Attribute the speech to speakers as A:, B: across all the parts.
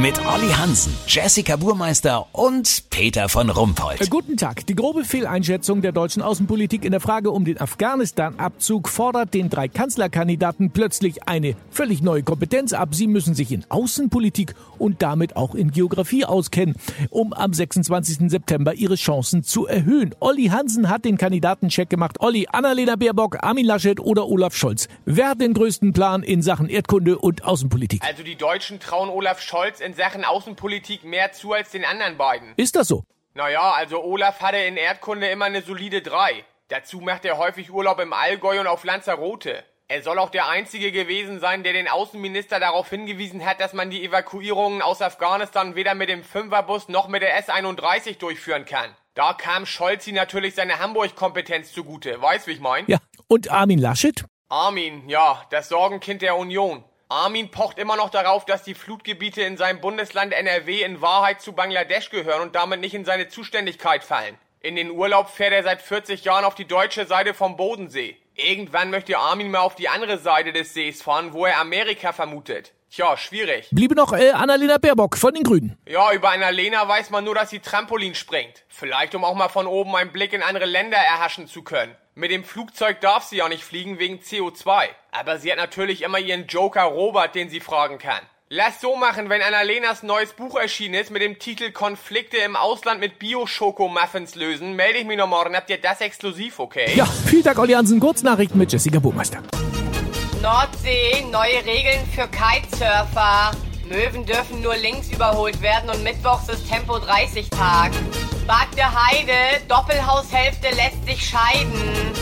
A: Mit Olli Hansen, Jessica Burmeister und Peter von Rumpold.
B: Äh, Guten Tag. Die grobe Fehleinschätzung der deutschen Außenpolitik in der Frage um den Afghanistan-Abzug fordert den drei Kanzlerkandidaten plötzlich eine völlig neue Kompetenz ab. Sie müssen sich in Außenpolitik und damit auch in Geografie auskennen, um am 26. September ihre Chancen zu erhöhen. Olli Hansen hat den Kandidatencheck gemacht. Olli, Annalena Baerbock, Armin Laschet oder Olaf Scholz. Wer hat den größten Plan in Sachen Erdkunde und Außenpolitik?
C: Also die Deutschen trauen Olaf Scholz in Sachen Außenpolitik mehr zu als den anderen beiden.
B: Ist das so?
C: Naja, also Olaf hatte in Erdkunde immer eine solide 3. Dazu macht er häufig Urlaub im Allgäu und auf Lanzarote. Er soll auch der Einzige gewesen sein, der den Außenminister darauf hingewiesen hat, dass man die Evakuierungen aus Afghanistan weder mit dem Fünferbus noch mit der S31 durchführen kann. Da kam Scholzi natürlich seine Hamburg-Kompetenz zugute. Weißt, wie ich mein?
B: Ja. Und Armin Laschet?
C: Armin, ja, das Sorgenkind der Union. Armin pocht immer noch darauf, dass die Flutgebiete in seinem Bundesland NRW in Wahrheit zu Bangladesch gehören und damit nicht in seine Zuständigkeit fallen. In den Urlaub fährt er seit 40 Jahren auf die deutsche Seite vom Bodensee. Irgendwann möchte Armin mal auf die andere Seite des Sees fahren, wo er Amerika vermutet. Tja, schwierig.
B: Bliebe noch äh, Annalena Baerbock von den Grünen.
C: Ja, über Annalena weiß man nur, dass sie Trampolin springt. Vielleicht um auch mal von oben einen Blick in andere Länder erhaschen zu können. Mit dem Flugzeug darf sie ja nicht fliegen wegen CO2. Aber sie hat natürlich immer ihren Joker Robert, den sie fragen kann. Lass so machen, wenn Annalenas neues Buch erschienen ist mit dem Titel Konflikte im Ausland mit Bio-Schoko-Muffins lösen, melde ich mich noch morgen. Habt ihr das exklusiv, okay?
B: Ja, vielen Dank, Olli Hansen. Kurznachrichten mit Jessica Burmeister.
D: Nordsee, neue Regeln für Kitesurfer. Möwen dürfen nur links überholt werden und mittwochs ist Tempo 30 Tag. Bagde Heide, Doppelhaushälfte lässt sich scheiden.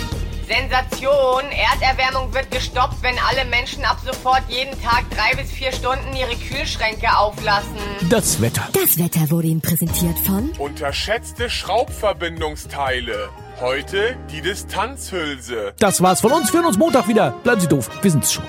D: Sensation, Erderwärmung wird gestoppt, wenn alle Menschen ab sofort jeden Tag drei bis vier Stunden ihre Kühlschränke auflassen.
B: Das Wetter.
E: Das Wetter wurde Ihnen präsentiert von
F: Unterschätzte Schraubverbindungsteile. Heute die Distanzhülse.
B: Das war's von uns. Wir hören uns Montag wieder. Bleiben Sie doof. Wir sind's schon.